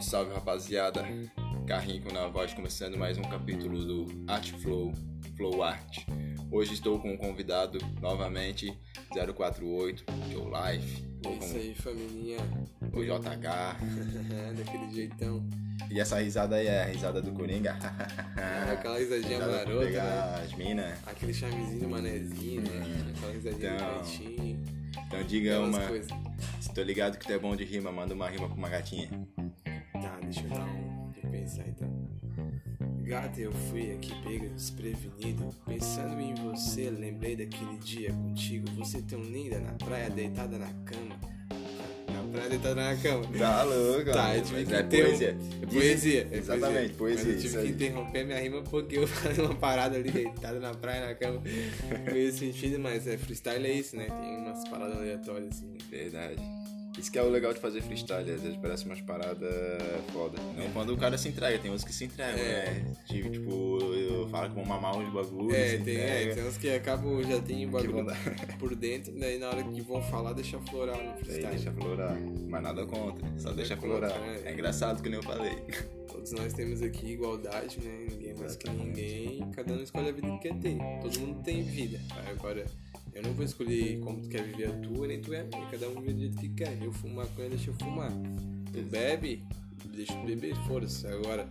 Salve, salve rapaziada! Carrinho na voz, começando mais um capítulo do Art Flow, Flow Art. Hoje estou com um convidado novamente, 048, Joe Life. É isso aí, família. O JH. Daquele jeitão. E essa risada aí é a risada do Coringa. É, aquela risadinha marota, pegar né? as minas. Aquele charmezinho manezinho, né? Aquela risadinha Então, bonitinha. Então diga uma. coisas. Se tô ligado que tu é bom de rima, manda uma rima pra uma gatinha. Tá, deixa eu dar um. Deixa eu pensar então. Gata, eu fui aqui pega desprevenido. Pensando em você, lembrei daquele dia contigo. Você tão linda na praia, deitada na cama. Na praia, deitada na cama. Tá louco, Tá, eu tive que é ter um- poesia. É Diz- poesia. é Exatamente, poesia. Mas eu tive aí. que interromper minha rima porque eu falei uma parada ali deitada na praia, na cama. Meio sentido, mas é freestyle é isso, né? Tem umas paradas aleatórias assim. Verdade. Isso que é o legal de fazer freestyle, às vezes parece umas paradas foda. Não quando o cara se entrega, tem uns que se entregam, É. né? Tipo, tipo, eu falo que vão mamar uns bagulho, É, tem, é, tem uns que acabam, já tem bagulho por dentro, daí na hora que vão falar, deixa florar no freestyle. deixa florar. Mas nada contra, só deixa florar. é. É engraçado que nem eu falei. Todos nós temos aqui igualdade, né? Ninguém é mais que ninguém, cada um escolhe a vida que quer ter. Todo mundo tem vida. Agora, eu não vou escolher como tu quer viver a tua, nem tu é a minha. Cada um vive do jeito que quer. Eu fumo maconha, deixa eu fumar. Tu bebe, deixa eu beber, foda-se. Agora,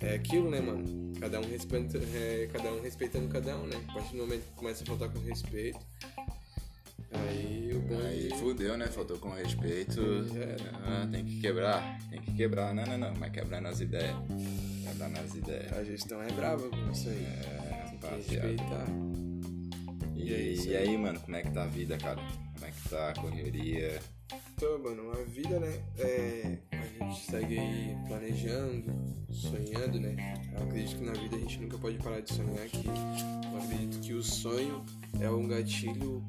é aquilo, né, mano? Cada um, respeita, é, cada um respeitando cada um, né? A partir do momento que começa a faltar com respeito, aí o bom Aí de- fudeu, né? Faltou com respeito. Era. Ah, tem que quebrar, tem que quebrar. Não, não, não, mas quebrar nas ideias. Quebrar nas ideias. A gestão é brava com isso aí. É, Tem que respeitar. E, é isso e aí. aí, mano, como é que tá a vida, cara? Como é que tá a correria? Então, mano, a vida, né? É, a gente segue aí planejando, sonhando, né? Eu acredito que na vida a gente nunca pode parar de sonhar, que eu acredito que o sonho é um gatilho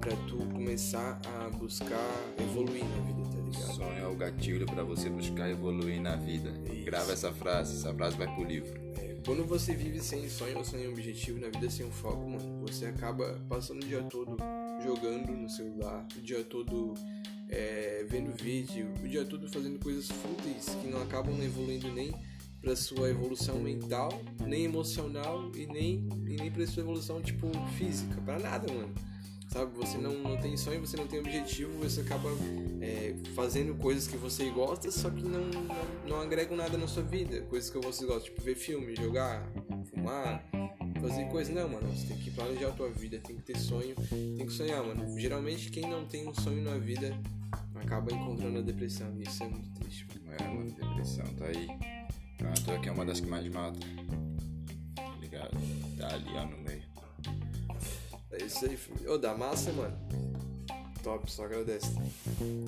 pra tu começar a buscar evoluir na vida, tá ligado? Sonho é o gatilho pra você buscar evoluir na vida. Isso. Grava essa frase, essa frase vai pro livro. É, quando você vive sem sonho sem objetivo na vida, sem um foco, mano, você acaba passando o dia todo jogando no celular, o dia todo é, vendo vídeo, o dia todo fazendo coisas fúteis que não acabam evoluindo nem pra sua evolução mental, nem emocional e nem, e nem pra sua evolução, tipo, física, pra nada, mano. Sabe, você não, não tem sonho, você não tem objetivo, você acaba é, fazendo coisas que você gosta, só que não, não, não agregam nada na sua vida. Coisas que você gosta, tipo ver filme, jogar, fumar, fazer coisas. Não, mano, você tem que planejar a tua vida, tem que ter sonho, tem que sonhar, mano. Geralmente quem não tem um sonho na vida acaba encontrando a depressão, e isso é muito triste, mano. É, mano, depressão tá aí. Pronto, aqui é uma das que mais mata. Tá ligado? Tá ali, ó, no meio. É isso aí, filho. Ô, da massa, mano. Top, só agradece.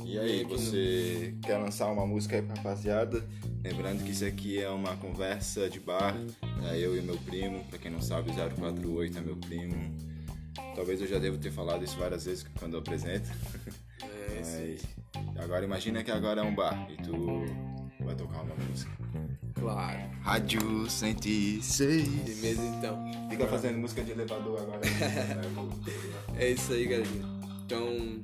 E aí, no- você quer lançar uma música aí pra rapaziada? Lembrando que isso aqui é uma conversa de bar. É eu e meu primo. Pra quem não sabe, 048 é meu primo. Talvez eu já devo ter falado isso várias vezes quando eu apresento. É. Mas agora imagina que agora é um bar e tu vai tocar uma música. Claro. Rádio 106. Firmeza então. Fica fazendo música de elevador agora. né? É isso aí, galerinha. Então,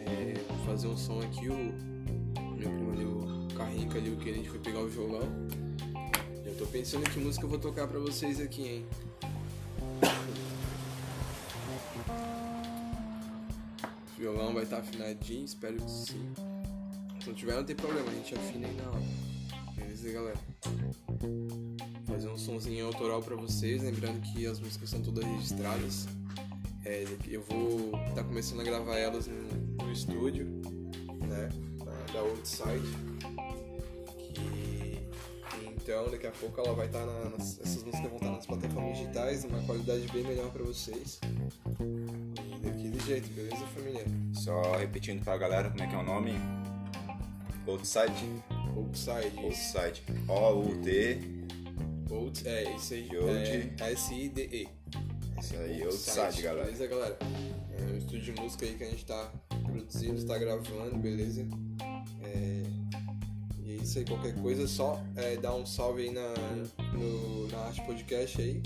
é, vou fazer um som aqui. O meu primo ali, o Carrinca ali, o que a gente foi pegar o violão. Já tô pensando que música eu vou tocar pra vocês aqui, hein? O violão vai estar afinadinho, espero que sim. Se não tiver, não tem problema, a gente afina aí na hora. Beleza, galera? Fazer um sonzinho autoral pra vocês, lembrando que as músicas são todas registradas. É, eu vou estar começando a gravar elas no, no estúdio, né? Da, da então daqui a pouco ela vai estar nas, essas músicas vão estar nas plataformas digitais, numa qualidade bem melhor pra vocês. E daquele jeito, beleza, família? Só repetindo pra galera como é que é o nome. Outside. Outside. Outside. O-U-T. Out, é, isso aí. Old. É S-I-D-E. Isso aí, Outside, galera. Beleza, galera? É um estúdio de música aí que a gente tá produzindo, tá gravando, beleza? É, E é isso aí, qualquer coisa, só é, dar um salve aí na, no, na Arte Podcast aí.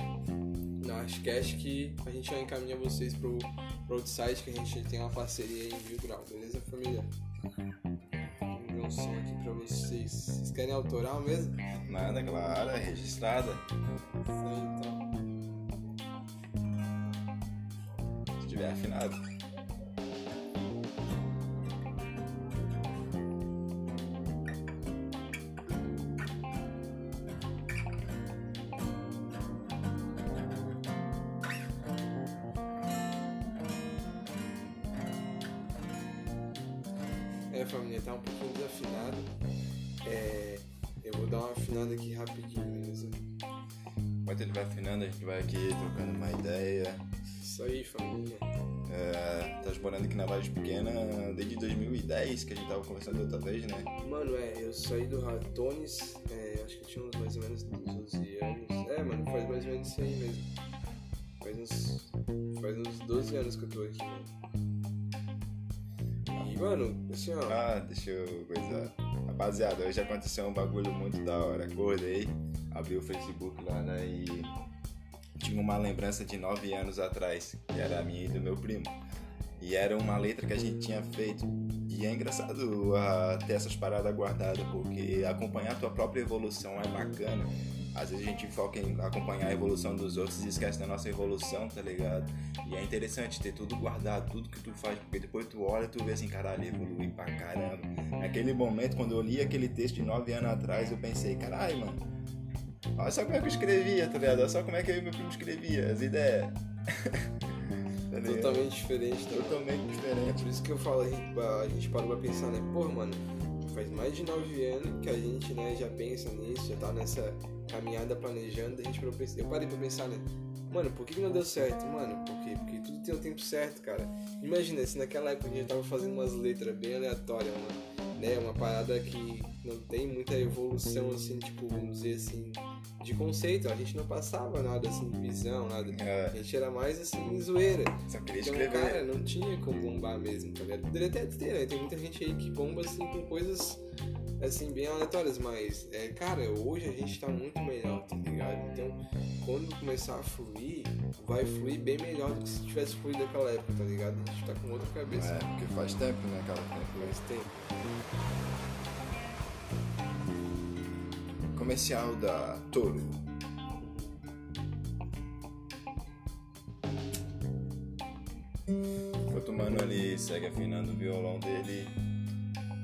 Na Artcast que a gente já encaminha vocês pro, pro Outside, que a gente tem uma parceria aí em Mil Grau, beleza, família? Tamo um som aqui pra vocês. Vocês querem autoral mesmo? Nada, claro, é registrada. Isso então. Se tiver afinado. É, família, tá um pouquinho desafinado. É, eu vou dar uma afinada aqui rapidinho, beleza? Enquanto ele vai afinando, a gente vai aqui trocando uma ideia. Isso aí, família. É, tá morando aqui na Vale Pequena desde 2010, que a gente tava conversando outra vez, né? Mano, é, eu saí do Ratones, é, acho que tinha uns mais ou menos 12 anos. É, mano, faz mais ou menos isso aí mesmo. Faz uns, faz uns 12 anos que eu tô aqui, mano. E, mano, assim, ó. Ah, deixa eu coisa. Rapaziada, hoje aconteceu um bagulho muito da hora. Acordei, abri o Facebook lá, né? E tinha uma lembrança de nove anos atrás, que era minha e do meu primo. E era uma letra que a gente tinha feito. E é engraçado ah, ter essas paradas guardadas, porque acompanhar a tua própria evolução é bacana. Às vezes a gente foca em acompanhar a evolução dos outros e esquece da nossa evolução, tá ligado? E é interessante ter tudo guardado, tudo que tu faz, porque depois tu olha e tu vê assim, caralho, evolui pra caramba. Naquele momento, quando eu li aquele texto de nove anos atrás, eu pensei, caralho, mano, olha só como é que eu escrevia, tá ligado? Olha só como é que eu e meu primo escrevia, as ideias. Tá? Totalmente diferente também. Totalmente É diferente. por isso que eu falo, a gente, a gente parou pra pensar, né? Porra, mano, faz mais de nove anos que a gente, né, já pensa nisso, já tá nessa caminhada planejando, a gente parou eu parei pra pensar, né? Mano, por que, não deu certo? Mano, por quê? Porque tudo tem o tempo certo, cara. Imagina se naquela época a gente tava fazendo umas letras bem aleatórias, uma, né? Uma parada que não tem muita evolução, assim, tipo, vamos dizer assim, de conceito. A gente não passava nada assim, de visão, nada. É, A gente era mais assim, zoeira. só queria Então, escrever. cara, não tinha como bombar mesmo, tá ligado? Poderia até ter, né? Tem muita gente aí que bomba, assim, com coisas, assim, bem aleatórias, mas, é, cara, hoje a gente tá muito melhor, tá ligado? Então, quando começar a fluir, vai fluir bem melhor do que se tivesse fluído naquela época, tá ligado? A gente tá com outra cabeça. É, porque faz tempo, né, cara? Faz tempo. Comercial da Toro. Outro mano ali segue afinando o violão dele.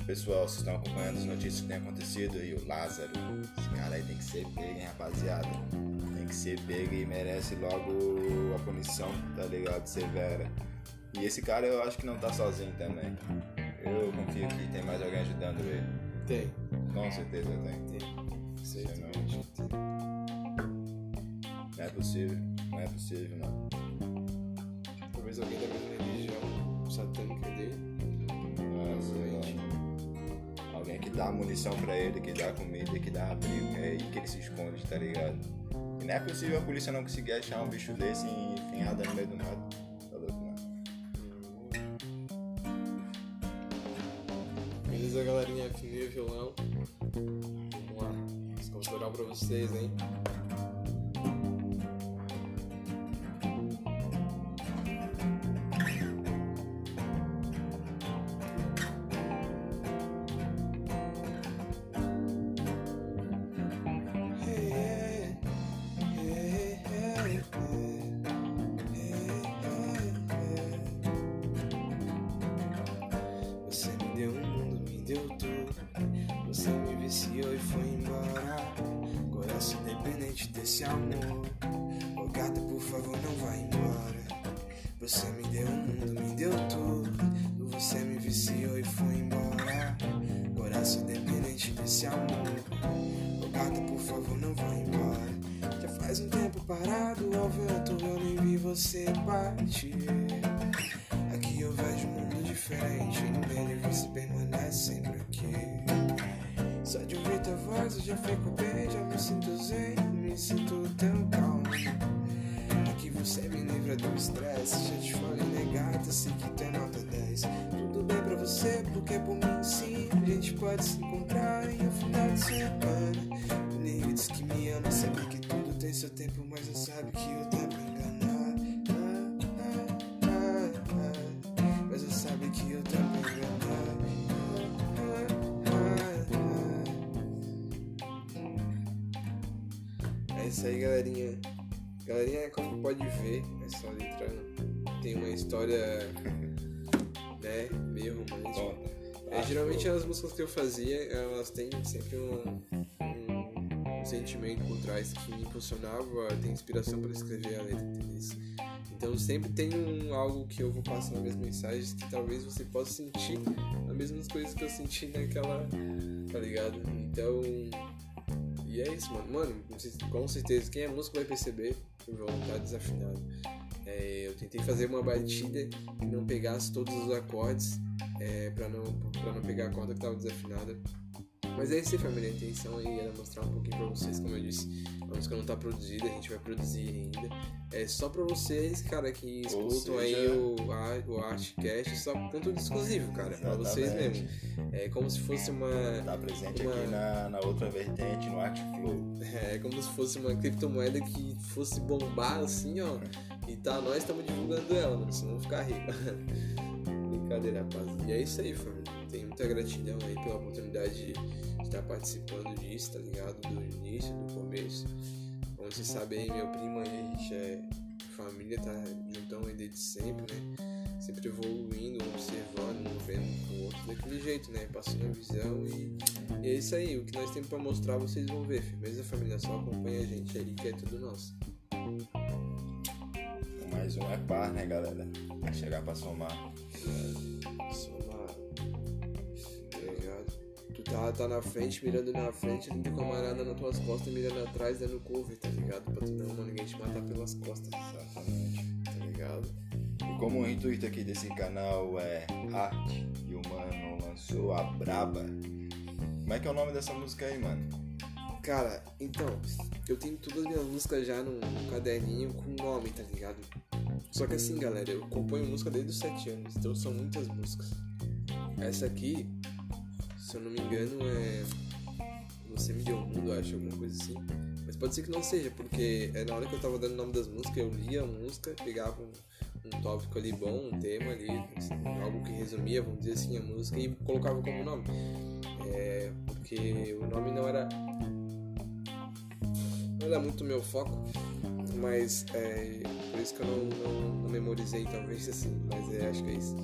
Pessoal, vocês estão acompanhando as notícias que tem acontecido e o Lázaro, esse cara aí tem que ser pego, hein, rapaziada? Tem que ser pego e merece logo a punição, tá ligado? Severa. E esse cara eu acho que não tá sozinho também. Eu confio que tem mais alguém ajudando ele. Tem, Com certeza tem. tem. Sei não. É possível, não é possível, não. Talvez alguém da mesma religião satânica dele. Nossa, não. Alguém que dá munição pra ele, que dá comida, que dá abrigo, é aí que ele se esconde, tá ligado? E não é possível a polícia não conseguir achar um bicho desse enfinhado no meio do mato. Vocês, hein? Desse amor. Ô gata, por favor, não vá embora. Você me deu um mundo, me deu tudo. Você me viciou e foi embora. Coração independente desse amor. Ô gata, por favor, não vá embora. Já faz um tempo parado ao vento, eu nem vi você partir. Aqui eu vejo um mundo diferente, nele você permanece sempre aqui. Só de ouvir tua voz eu já fico bem, já me sinto zen, sinto tão calmo. Aqui você me livra do estresse, já te falei negado, sei que tem nota 10. Tudo bem pra você, porque por mim sim, a gente pode se encontrar em um final de semana. O nego diz que me ama, sabe que tudo tem seu tempo, mas não sabe que eu tava Galerinha, como pode ver, essa letra tem uma história, né, meio romântica. É, geralmente as músicas que eu fazia, elas têm sempre um, um, um sentimento por trás que me impulsionava, tem inspiração para escrever a letra deles. Então sempre tem um, algo que eu vou passar nas minhas mensagens que talvez você possa sentir as mesmas coisas que eu senti naquela, tá ligado? Então, e é isso, mano. Mano, com certeza, quem é músico vai perceber o violão tá desafinado. É, eu tentei fazer uma batida que não pegasse todos os acordes é, para não, não pegar a corda que estava desafinada. Mas é isso aí, família. A intenção aí era mostrar um pouquinho pra vocês, como eu disse, a música não tá produzida, a gente vai produzir ainda. É só pra vocês, cara, que escutam seja... aí o, o Artcast, só conteúdo exclusivo, cara, Exatamente. pra vocês mesmo. É como se fosse uma. Tá presente uma... aqui na, na outra vertente, no Artflow. É, como se fosse uma criptomoeda que fosse bombar assim, ó. E tá, nós estamos divulgando ela, mano, senão ficar rico. Brincadeira, rapaz. E é isso aí, família. Tenho muita gratidão aí pela oportunidade de estar participando disso, tá ligado? Do início, do começo. Como vocês sabem meu primo a gente é família, tá juntão aí desde sempre, né? Sempre evoluindo, observando, um vendo o outro daquele jeito, né? Passando a visão e, e, é isso aí. O que nós temos pra mostrar, vocês vão ver, firmeza família. Só acompanha a gente aí que é tudo nosso. Mais um é par, né, galera? Vai chegar somar. Somar. Tá, tá na frente, mirando na frente, tem camarada nas tuas costas, mirando atrás, dando cover, tá ligado? Pra tu não, ninguém te matar pelas costas. Exatamente. Tá ligado? E como o intuito aqui desse canal é arte e o mano lançou a Braba, como é que é o nome dessa música aí, mano? Cara, então, eu tenho todas as minhas músicas já num, caderninho com nome, tá ligado? Só que assim, galera, eu componho música desde os 7 anos, então são muitas músicas. Essa aqui, se eu não me engano, é. Você me deu um mundo, acho, alguma coisa assim. Mas pode ser que não seja, porque é na hora que eu tava dando o nome das músicas, eu lia a música, pegava um, um tópico ali bom, um tema ali, assim, algo que resumia, vamos dizer assim, a música e colocava como nome. É, porque o nome não era não era muito meu foco, mas é por isso que eu não, não, não memorizei, talvez assim, mas é, acho que é isso.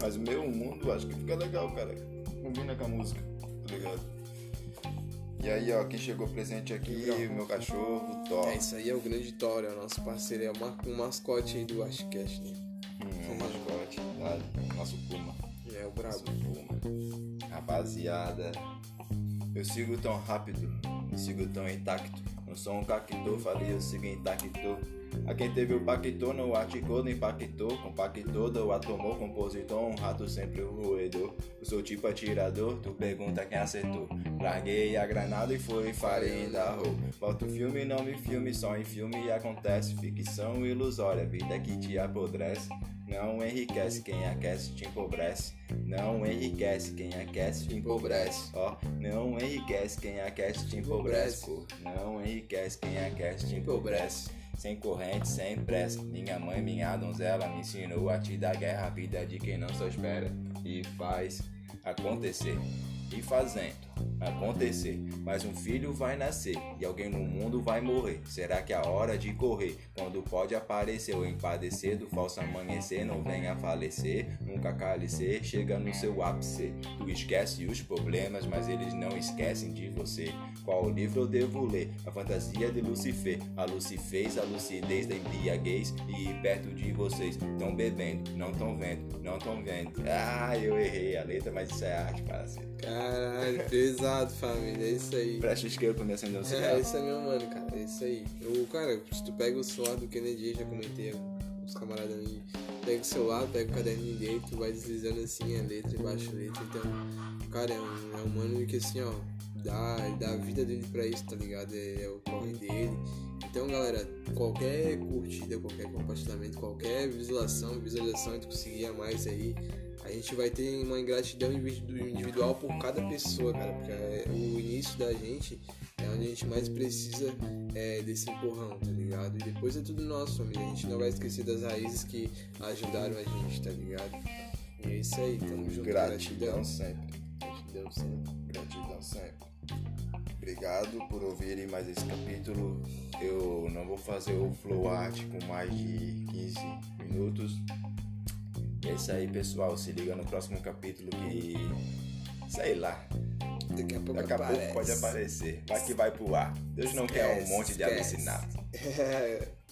Mas o meu mundo acho que fica legal, cara. Combina com a música, tá ligado? E aí, ó, quem chegou presente aqui, o meu cachorro, Thor. É, isso aí é o grande Thor, é o nosso parceiro, é o um mascote aí do Ashcast, né? Hum, é o mascote, tá? Nosso Puma. É, o brabo. Puma. Rapaziada, eu sigo tão rápido, eu sigo tão intacto. Sou um cacto, falei, eu sigo intacto. A quem teve o pacto não aticou nem pactou. Compactou, deu atomou, compositor, um rato sempre o roedor. Eu sou tipo atirador, tu pergunta quem acertou. Larguei a granada e foi farinha da rua. O filme, não me filme, só em filme acontece. Ficção ilusória, vida que te apodrece. Não enriquece quem aquece te empobrece. Não enriquece quem aquece te empobrece. Ó, não enriquece quem aquece te empobrece. Não enriquece quem aquece te empobrece. Sem corrente, sem pressa. Minha mãe, minha donzela, me ensinou a te dar guerra, a vida de quem não só espera e faz acontecer. E fazendo acontecer, mas um filho vai nascer e alguém no mundo vai morrer. Será que é a hora de correr? Quando pode aparecer ou empadecer do falso amanhecer, não venha falecer, nunca calicer, chega no seu ápice. Tu esquece os problemas, mas eles não esquecem de você. Qual livro eu devo ler? A fantasia de Lucifer. A Lucy fez a lucidez da embriaguez e perto de vocês. Tão bebendo, não tão vendo, não tão vendo. Ah, eu errei a letra, mas isso é arte, parceiro. Caralho, pesado, família, é isso aí. Presta isqueiro pra me acender um cigarro. É, isso é meu mano, cara, é isso aí. Eu, cara, se tu pega o celular do Kennedy, já comentei os camaradas aí, pega o celular, pega o caderninho dele, tu vai deslizando assim a letra, embaixo a letra, então, cara, é um, é um mano que assim, ó, dá, dá a vida dele pra isso, tá ligado? É, é o corre dele. Então, galera, qualquer curtida, qualquer compartilhamento, qualquer visualização, visualização que tu conseguir a mais aí, a gente vai ter uma ingratidão individual por cada pessoa, cara, porque é o início da gente é onde a gente mais precisa é, desse empurrão, tá ligado? E depois é tudo nosso, família. A gente não vai esquecer das raízes que ajudaram a gente, tá ligado? E é isso aí, tamo junto. Gratidão, gratidão sempre. Gratidão sempre. Gratidão sempre. Obrigado por ouvirem mais esse capítulo. Eu não vou fazer o flow art com mais de 15 minutos. E é isso aí, pessoal. Se liga no próximo capítulo que. Sei lá. Daqui a pouco, Daqui a pouco pode aparecer. Vai que vai pro ar. Deus não quer um Esquece, monte de esquece. alucinato. É.